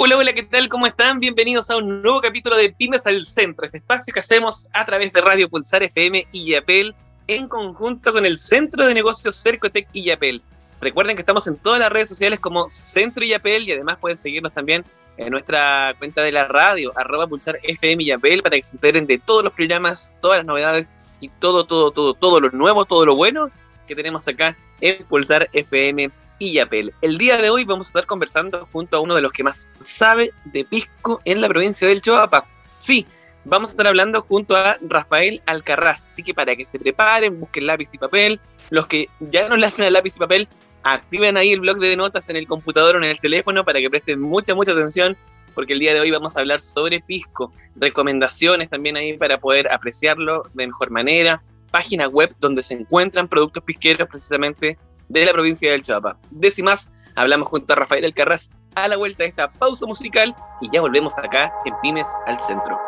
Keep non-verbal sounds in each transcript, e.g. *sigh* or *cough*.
Hola, hola, ¿qué tal? ¿Cómo están? Bienvenidos a un nuevo capítulo de Pymes al Centro, este espacio que hacemos a través de Radio Pulsar FM y Yapel en conjunto con el Centro de Negocios Cercotec y Yapel. Recuerden que estamos en todas las redes sociales como Centro y Yapel y además pueden seguirnos también en nuestra cuenta de la radio, arroba pulsar FM y Yapel, para que se enteren de todos los programas, todas las novedades y todo, todo, todo, todo lo nuevo, todo lo bueno que tenemos acá en Pulsar FM y Yapel. El día de hoy vamos a estar conversando junto a uno de los que más sabe de pisco en la provincia del Choapa. Sí, vamos a estar hablando junto a Rafael Alcarraz, así que para que se preparen, busquen lápiz y papel. Los que ya no le hacen lápiz y papel, activen ahí el blog de notas en el computador o en el teléfono para que presten mucha, mucha atención, porque el día de hoy vamos a hablar sobre pisco, recomendaciones también ahí para poder apreciarlo de mejor manera, página web donde se encuentran productos pisqueros precisamente de la provincia del Chapa. Décimas, hablamos junto a Rafael Alcarraz a la vuelta de esta pausa musical y ya volvemos acá en Pymes al Centro.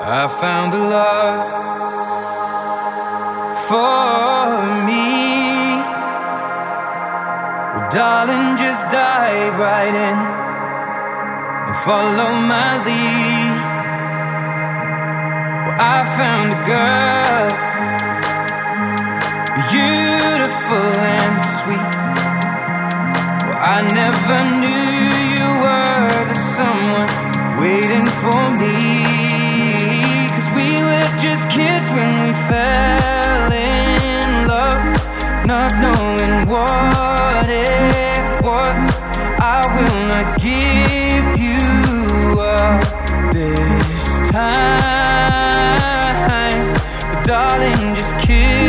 I found a love for me. Well, darling, just dive right in and follow my lead. Well, I found a girl. Beautiful and sweet. Well, I never knew you were the someone waiting for me. Cause we were just kids when we fell in love, not knowing what it was. I will not give you up this time, but darling, just kiss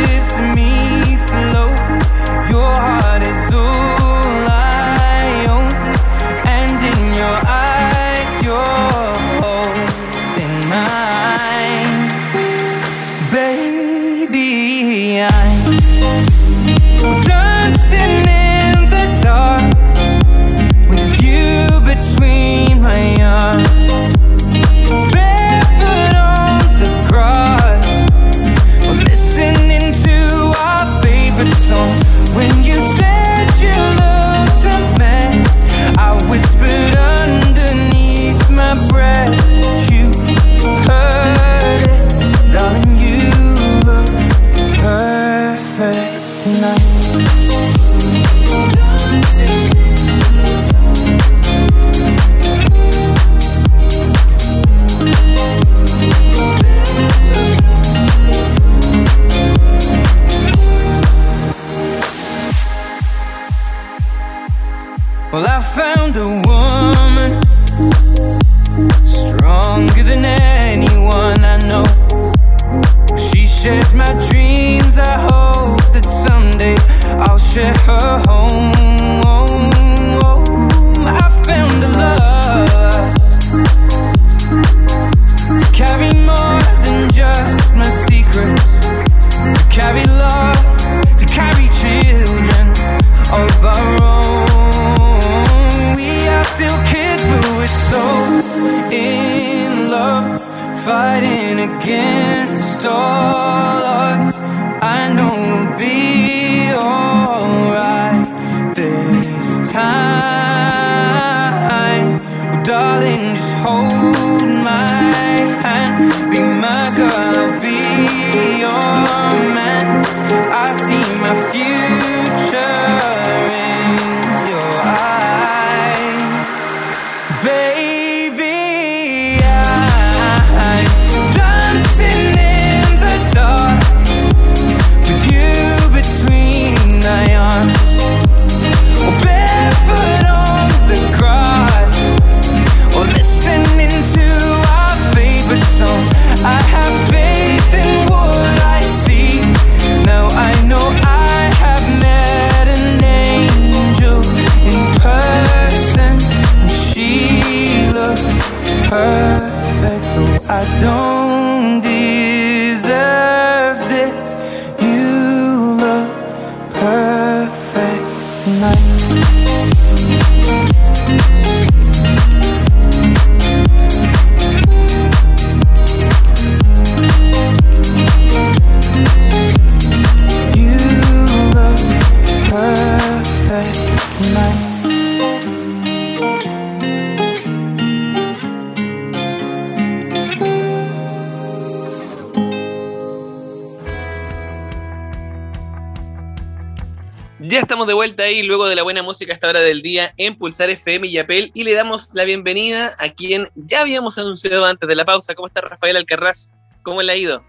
estamos de vuelta ahí luego de la buena música a esta hora del día en Pulsar FM y Apel y le damos la bienvenida a quien ya habíamos anunciado antes de la pausa. ¿Cómo está Rafael Alcarraz? ¿Cómo le ha ido?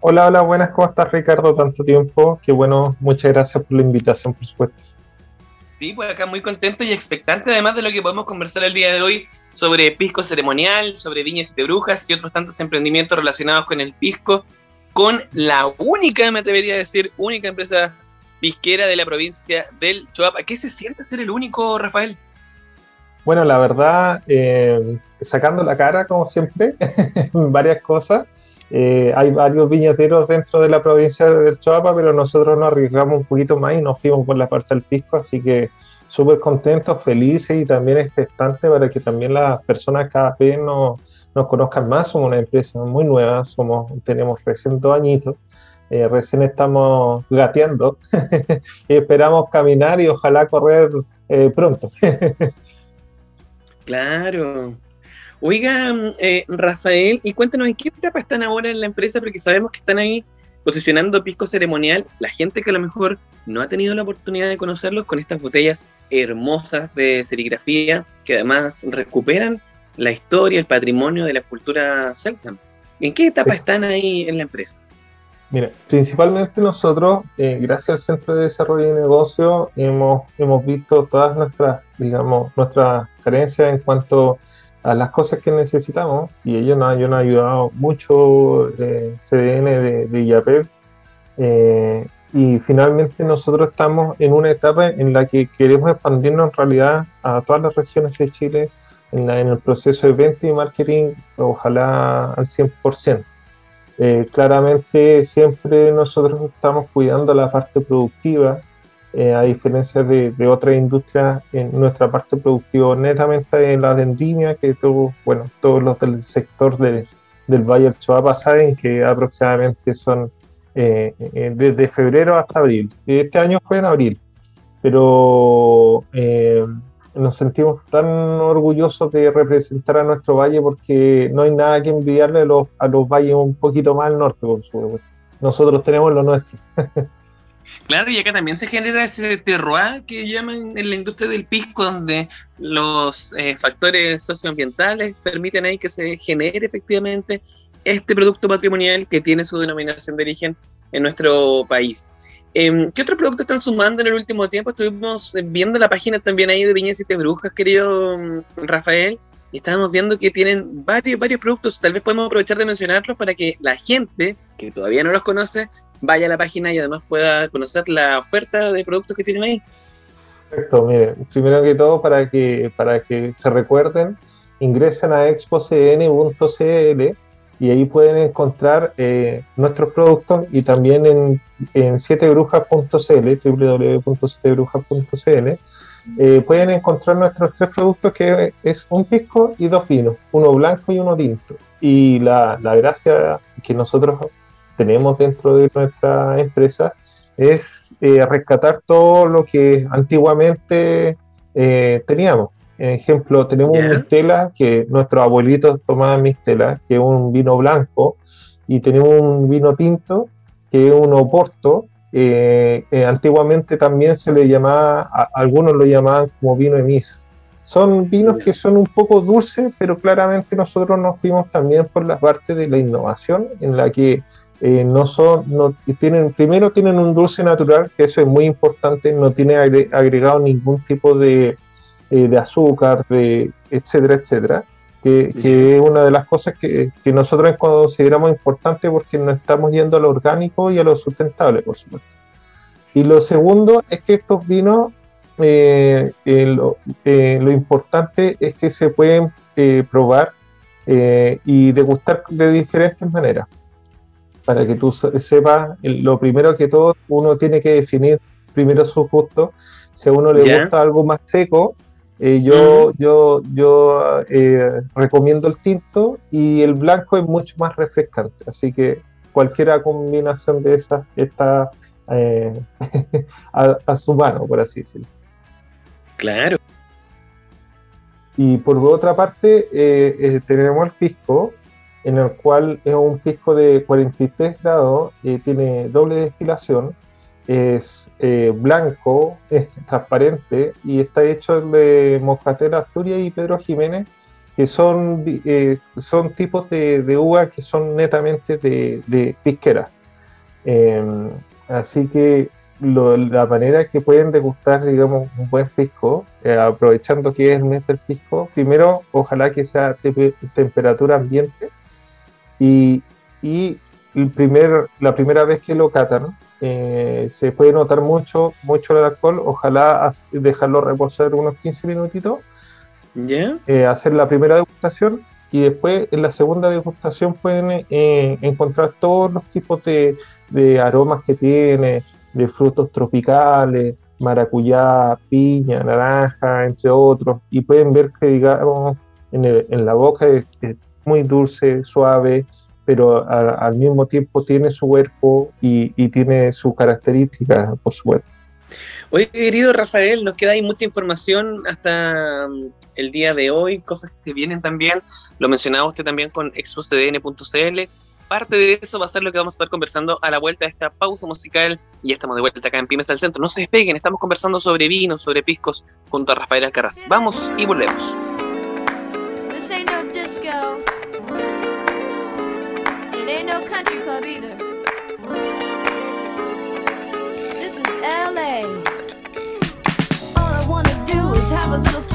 Hola, hola, buenas, ¿cómo estás Ricardo? Tanto tiempo, qué bueno, muchas gracias por la invitación, por supuesto. Sí, pues acá muy contento y expectante además de lo que podemos conversar el día de hoy sobre pisco ceremonial, sobre viñas de brujas y otros tantos emprendimientos relacionados con el pisco, con la única, me atrevería a decir, única empresa pisquera de la provincia del Choapa. ¿Qué se siente ser el único, Rafael? Bueno, la verdad, eh, sacando la cara, como siempre, *laughs* varias cosas. Eh, hay varios viñeteros dentro de la provincia del Choapa, pero nosotros nos arriesgamos un poquito más y nos fuimos por la parte del pisco, así que súper contentos, felices y también expectantes para que también las personas cada vez nos, nos conozcan más. Somos una empresa muy nueva, somos, tenemos recién dos añitos eh, recién estamos gateando *laughs* y esperamos caminar y ojalá correr eh, pronto. *laughs* claro. Oiga, eh, Rafael, y cuéntanos en qué etapa están ahora en la empresa, porque sabemos que están ahí posicionando pisco ceremonial. La gente que a lo mejor no ha tenido la oportunidad de conocerlos con estas botellas hermosas de serigrafía que además recuperan la historia, el patrimonio de la cultura celta. ¿En qué etapa están ahí en la empresa? Mira, principalmente nosotros, eh, gracias al Centro de Desarrollo de Negocio, hemos, hemos visto todas nuestras, digamos, nuestras carencias en cuanto a las cosas que necesitamos y ellos nos, han ayudado mucho, eh, CDN de, de IAPEP, eh, y finalmente nosotros estamos en una etapa en la que queremos expandirnos en realidad a todas las regiones de Chile en, en el proceso de venta y marketing, ojalá al 100%. Eh, claramente siempre nosotros estamos cuidando la parte productiva, eh, a diferencia de, otras industrias, en nuestra parte productiva netamente en la vendimia, que todo, bueno, todos los del sector del Valle del Choapa saben que aproximadamente son eh, desde febrero hasta abril. Este año fue en abril, pero nos sentimos tan orgullosos de representar a nuestro valle porque no hay nada que envidiarle a los, a los valles un poquito más al norte, por supuesto. Nosotros tenemos lo nuestro. *laughs* Claro, y acá también se genera ese terroir que llaman en la industria del pisco, donde los eh, factores socioambientales permiten ahí que se genere efectivamente este producto patrimonial que tiene su denominación de origen en nuestro país. Em, ¿Qué otros productos están sumando en el último tiempo? Estuvimos eh, viendo la página también ahí de Viñas y Brujas, querido mm, Rafael, y estábamos viendo que tienen varios, varios productos. Tal vez podemos aprovechar de mencionarlos para que la gente que todavía no los conoce vaya a la página y además pueda conocer la oferta de productos que tienen ahí. Perfecto, mire, primero que todo, para que, para que se recuerden, ingresen a expocn.cl y ahí pueden encontrar eh, nuestros productos y también en, en sietebrujas.cl, www.sietebrujas.cl, eh, pueden encontrar nuestros tres productos que es un pisco y dos vinos, uno blanco y uno tinto. Y la, la gracia que nosotros tenemos dentro de nuestra empresa es eh, rescatar todo lo que antiguamente teníamos ejemplo, tenemos un mistela que nuestros abuelitos tomaban mistela, que es un vino blanco, y tenemos un vino tinto, que es un oporto. Eh, eh, antiguamente también se le llamaba, algunos lo llamaban como vino de misa. Son vinos que son un poco dulces, pero claramente nosotros nos fuimos también por la parte de la innovación, en la que eh, no son, no, tienen, primero tienen un dulce natural, que eso es muy importante, no tiene agregado ningún tipo de, eh, de azúcar, de etcétera, etcétera, que, es una de las cosas que, que, nosotros consideramos importante porque nos estamos yendo a lo orgánico y a lo sustentable, por supuesto. Y lo segundo es que estos vinos, eh, eh, lo, lo, importante es que se pueden probar y degustar de diferentes maneras. Para que tú sepas, lo primero que todo, uno tiene que definir primero su gusto. Si a uno le gusta algo más seco, eh, yo yo, yo eh, recomiendo el tinto y el blanco es mucho más refrescante, así que cualquier combinación de esas está eh, *laughs* a, su mano, por así decirlo. Claro. Y por otra parte, tenemos el pisco, en el cual es un pisco de 43 grados, tiene doble destilación es eh, blanco, es transparente y está hecho de Moscatel Asturias y Pedro Jiménez, que son, eh, son tipos de, de, uva que son netamente de, de pisquera. Em, así que la manera que pueden degustar, digamos, un buen pisco, eh, aprovechando que es el mes del pisco, primero, ojalá que sea temperatura ambiente y, y el primer, la primera vez que lo catan, eh, se puede notar mucho, mucho el alcohol. Ojalá dejarlo reposar unos 15 minutitos. Eh, hacer la primera degustación y después en la segunda degustación pueden eh, encontrar todos los tipos de, de, aromas que tiene, de frutos tropicales, maracuyá, piña, naranja, entre otros. Y pueden ver que, digamos, en, en la boca es muy dulce, suave pero al mismo tiempo tiene su cuerpo y, tiene sus características por su cuerpo. Oye, querido Rafael, nos queda ahí mucha información hasta mm, el día de hoy, cosas que vienen también. Lo mencionaba usted también con expostdn.cl. Parte de eso va a ser lo que vamos a estar conversando a la vuelta de esta pausa musical. Y estamos de vuelta acá en Pymes al Centro. No se despeguen, estamos conversando sobre vinos, sobre piscos, junto a Rafael Alcaraz. Vamos y volvemos. A little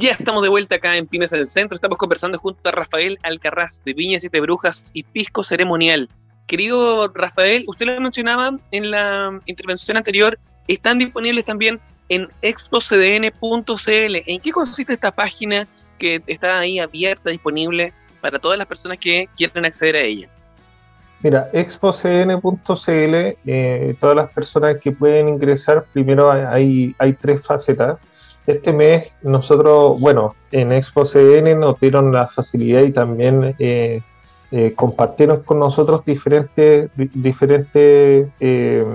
Ya estamos de vuelta acá en Pymes del Centro. Estamos conversando junto a Rafael Alcarraz de Viñas Siete Brujas y Pisco Ceremonial. Querido Rafael, usted lo mencionaba en la intervención anterior, están disponibles también en expocdn.cl. ¿En qué consiste esta página que está ahí abierta, disponible para todas las personas que quieran acceder a ella? Mira, expocdn.cl, eh, todas las personas que pueden ingresar, primero hay tres facetas. Este mes nosotros, bueno, en ExpoCN nos dieron la facilidad y también eh, eh, compartieron con nosotros diferentes, diferentes eh,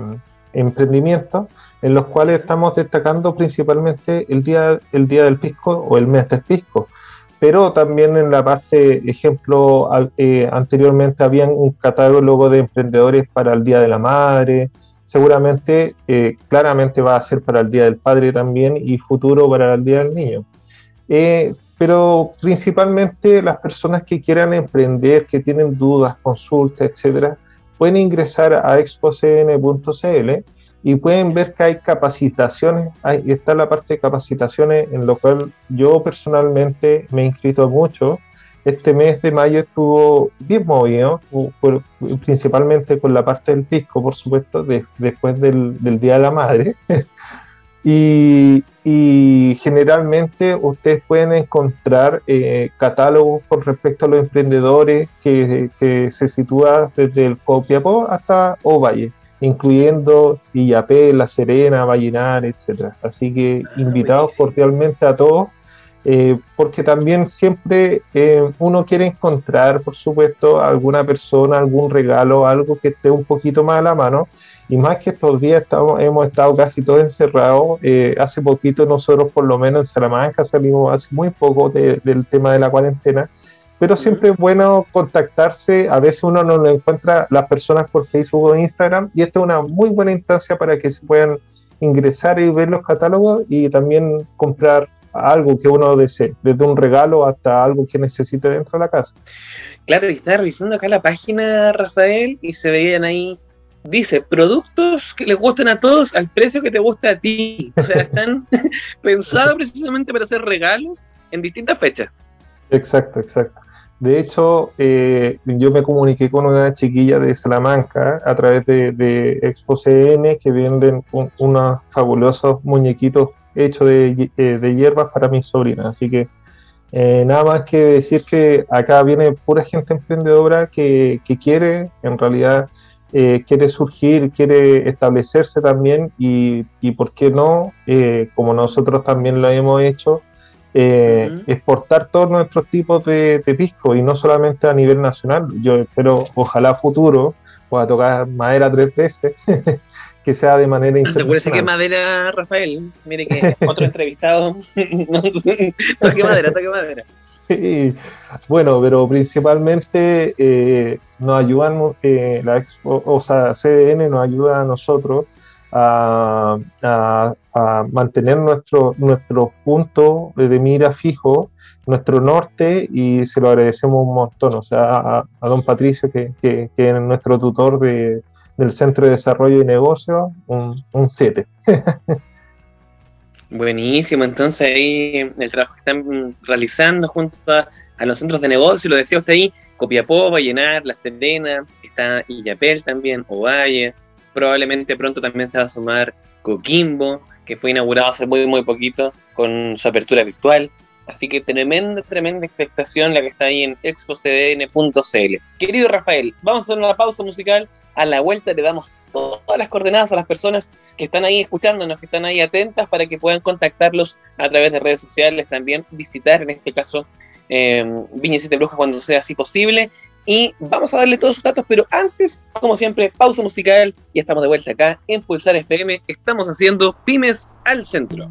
emprendimientos en los cuales estamos destacando principalmente el día, el día del pisco o el mes del pisco. Pero también en la parte, ejemplo, anteriormente había un catálogo de emprendedores para el Día de la Madre, seguramente eh, claramente va a ser para el Día del Padre también y futuro para el Día del Niño. Eh, pero principalmente las personas que quieran emprender, que tienen dudas, consultas, etcétera, pueden ingresar a expocn.cl y pueden ver que hay capacitaciones, ahí está la parte de capacitaciones en lo cual yo personalmente me he inscrito mucho este mes de mayo estuvo bien movido, principalmente con la parte del pisco, por supuesto, después del, Día de la Madre. *laughs* y, generalmente ustedes pueden encontrar eh, catálogos con respecto a los emprendedores que, se sitúa desde el Copiapó hasta Ovalle incluyendo Villapé, La Serena, Vallenar, etc. Así que ah, invitados cordialmente a todos eh, porque también siempre eh, uno quiere encontrar, por supuesto, alguna persona, algún regalo, algo que esté un poquito más a la mano. Y más que estos días estamos, hemos estado casi todos encerrados. Eh, hace poquito nosotros, por lo menos en Salamanca, salimos hace muy poco del tema de la cuarentena. Pero siempre es bueno contactarse. A veces uno no lo encuentra las personas por Facebook o Instagram. Y esta es una muy buena instancia para que se puedan ingresar y ver los catálogos y también comprar algo que uno desee, desde un regalo hasta algo que necesite dentro de la casa. Claro, y estaba revisando acá la página, Rafael, y se veían ahí, dice, productos que les gusten a todos al precio que te gusta a ti. O sea, están *laughs* pensados precisamente para hacer regalos en distintas fechas. Exacto, exacto. De hecho, eh, yo me comuniqué con una chiquilla de Salamanca a través de, de Expo CN que venden unos fabulosos muñequitos hecho de, eh, de hierbas para mis sobrinas. Así que eh, nada más que decir que acá viene pura gente emprendedora que, que quiere, en realidad, eh, quiere surgir, quiere establecerse también y, y por qué no, como nosotros también lo hemos hecho, exportar todos nuestros tipos de, de, pisco y no solamente a nivel nacional. Yo espero, ojalá futuro, pueda tocar madera tres veces, *laughs* que sea de manera. Asegúrese que madera, Rafael. Mire que *laughs* otro entrevistado. *laughs* toque madera, toque madera. Sí, bueno, pero principalmente eh, nos ayudan, eh, la expo, o sea, CDN nos ayuda a nosotros a, mantener nuestro, nuestro punto de mira fijo, nuestro norte, y se lo agradecemos un montón. O sea, a, don Patricio, que, que, que es nuestro tutor de, del Centro de Desarrollo y Negocio, un 7. *laughs* Buenísimo, entonces ahí el trabajo que están realizando junto a, los centros de negocio, lo decía usted ahí, Copiapó, Vallenar, La Serena, está Illapel también, Ovalle, probablemente pronto también se va a sumar Coquimbo, que fue inaugurado hace muy, muy poquito con su apertura virtual. Así que tremenda, tremenda expectación la que está ahí en expocdn.cl. Querido Rafael, vamos a hacer una pausa musical. A la vuelta le damos todas las coordenadas a las personas que están ahí escuchándonos, que están ahí atentas para que puedan contactarlos a través de redes sociales, también visitar en este caso eh, Viña Siete Brujas cuando sea así posible. Y vamos a darle todos sus datos, pero antes, como siempre, pausa musical y estamos de vuelta acá en Pulsar FM. Estamos haciendo Pymes al Centro.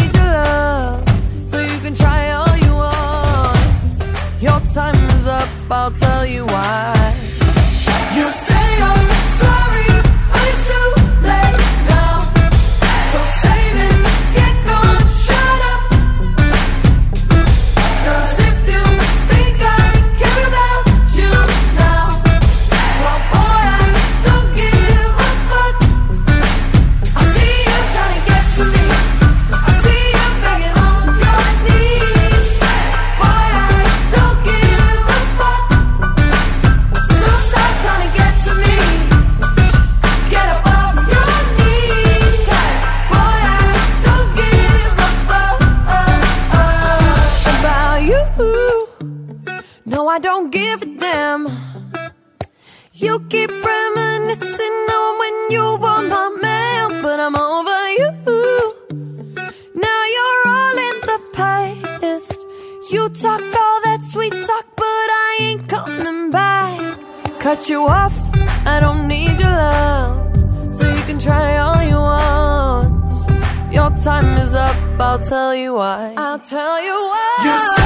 love. So you can try all you want. Your time is up. I'll tell you why. You say I'm sorry, Cut you off, I don't need your love, so you can try all you want. Your time is up, I'll tell you why. I'll tell you why.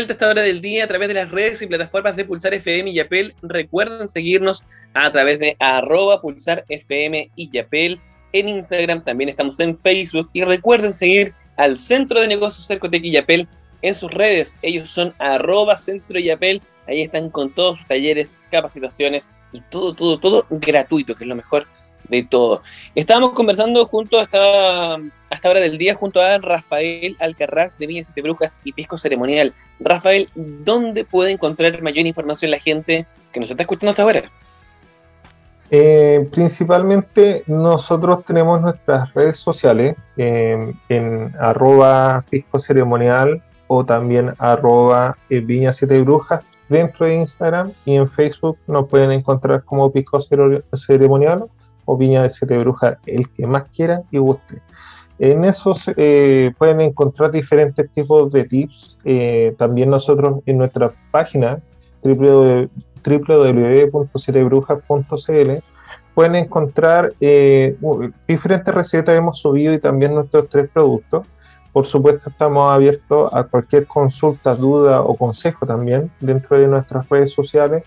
Vuelta a esta hora del día a través de las redes y plataformas de Pulsar FM y Yapel. Recuerden seguirnos a través de arroba Pulsar FM y Yapel. En Instagram también estamos en Facebook. Y recuerden seguir al Centro de Negocios Cercotec y Yapel en sus redes. Ellos son arroba Centro Yapel. Ahí están con todos sus talleres, capacitaciones y todo, todo, todo gratuito, que es lo mejor de todo. Estábamos conversando junto a esta, a esta hora del día junto a Rafael Alcarraz de Viña Siete Brujas y Pisco Ceremonial. Rafael, ¿dónde puede encontrar mayor información la gente que nos está escuchando hasta ahora? Eh, principalmente nosotros tenemos nuestras redes sociales eh, en arroba pisco ceremonial o también arroba eh, viña siete brujas dentro de Instagram y en Facebook nos pueden encontrar como pisco Cere- ceremonial o viña de siete brujas, el que más quiera y guste. En esos eh, pueden encontrar diferentes tipos de tips. Eh, también nosotros en nuestra página www www.sietebrujas.cl pueden encontrar eh, diferentes recetas hemos subido y también nuestros tres productos. Por supuesto, estamos abiertos a cualquier consulta, duda o consejo también dentro de nuestras redes sociales.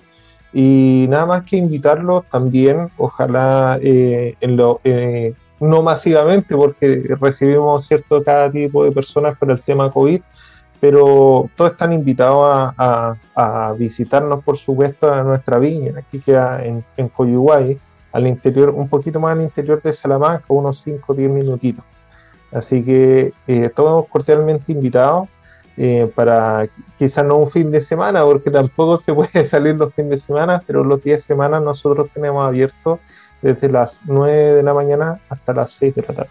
Y nada más que invitarlos también, ojalá eh, eh, no masivamente, porque recibimos cierto cada tipo de personas por el tema COVID, pero todos están invitados a visitarnos, por supuesto, a nuestra viña, aquí queda en, en Coyuguay, al interior, un poquito más al interior de Salamanca, unos 5 o 10 minutitos. Así que eh, todos cordialmente invitados eh, para qui- quizás no un fin de semana, porque tampoco se puede *laughs* salir los fines de semana, pero los días de semana nosotros tenemos abierto desde las 9 de la mañana hasta las 6 de la tarde.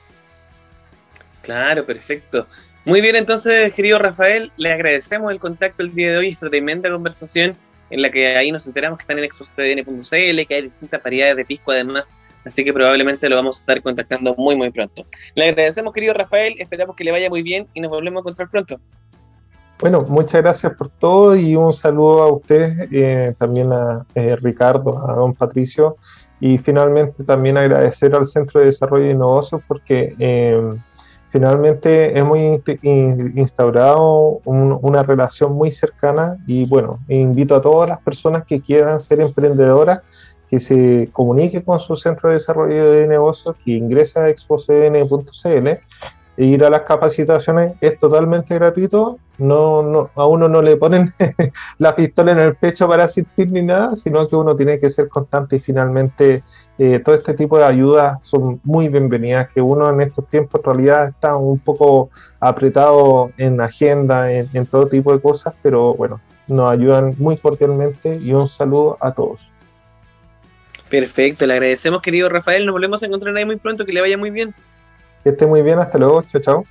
Claro, perfecto. Muy bien, entonces, querido Rafael, le agradecemos el contacto el día de hoy, esta tremenda conversación en la que ahí nos enteramos que están en exoscdn.cl, que hay distintas variedades de pisco además, así que probablemente lo vamos a estar contactando muy, muy pronto. Le agradecemos, querido Rafael, esperamos que le vaya muy bien y nos volvemos a encontrar pronto. Bueno, muchas gracias por todo y un saludo a ustedes, eh, también a eh, Ricardo, a don Patricio. Y finalmente también agradecer al Centro de Desarrollo de Negocios porque eh, finalmente hemos instaurado una relación muy cercana y bueno, invito a todas las personas que quieran ser emprendedoras que se comunique con su centro de desarrollo de negocios, que ingrese a expocdn.cl ir a las capacitaciones es totalmente gratuito, no, no, a uno no le ponen *laughs* la pistola en el pecho para asistir ni nada, sino que uno tiene que ser constante y finalmente eh, todo este tipo de ayudas son muy bienvenidas, que uno en estos tiempos en realidad está un poco apretado en agenda, en, en todo tipo de cosas, pero bueno, nos ayudan muy cordialmente y un saludo a todos. Perfecto, le agradecemos querido Rafael, nos volvemos a encontrar ahí muy pronto, que le vaya muy bien. Que esté muy bien, hasta luego, chao, chao.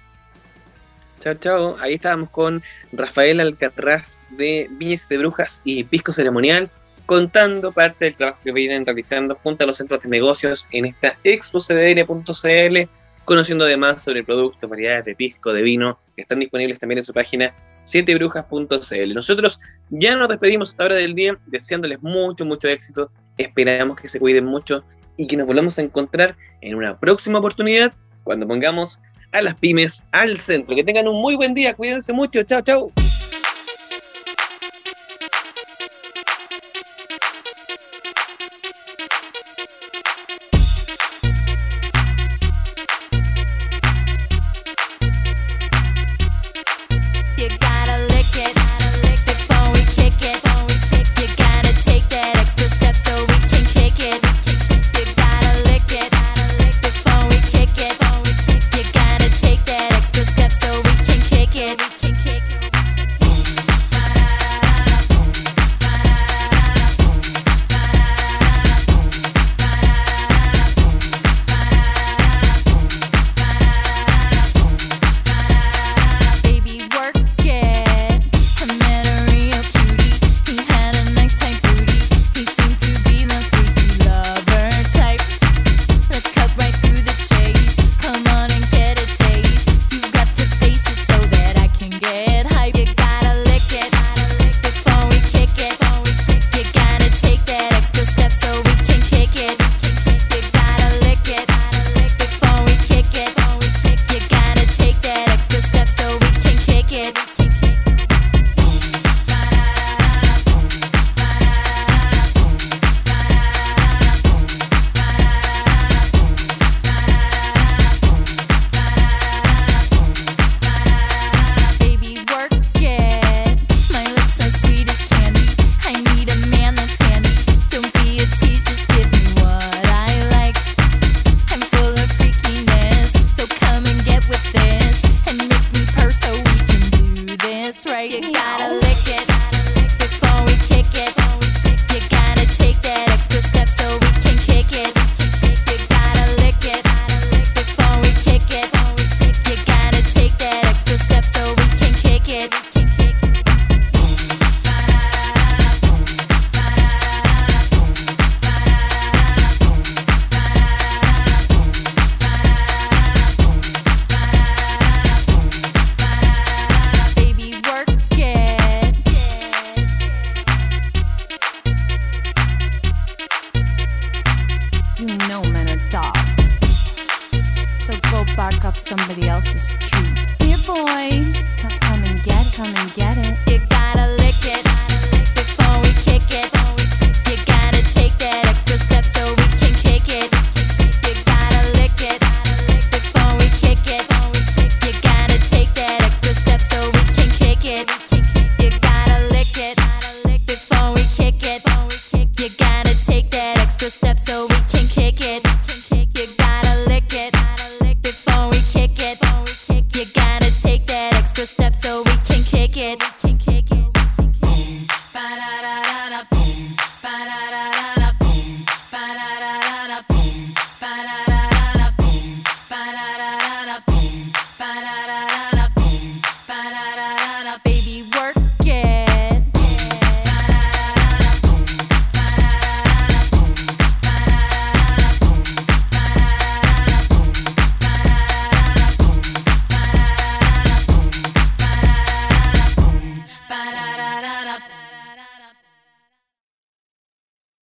Chao, chao. Ahí estábamos con Rafael Alcatraz de Viñas de Brujas y Pisco Ceremonial, contando parte del trabajo que vienen realizando junto a los centros de negocios en esta expocdn.cl, conociendo además sobre productos, variedades de pisco, de vino, que están disponibles también en su página 7brujas.cl. Nosotros ya nos despedimos hasta hora del día, deseándoles mucho, mucho éxito. Esperamos que se cuiden mucho y que nos volvamos a encontrar en una próxima oportunidad cuando pongamos a las pymes al centro. Que tengan un muy buen día, cuídense mucho, chao, chao.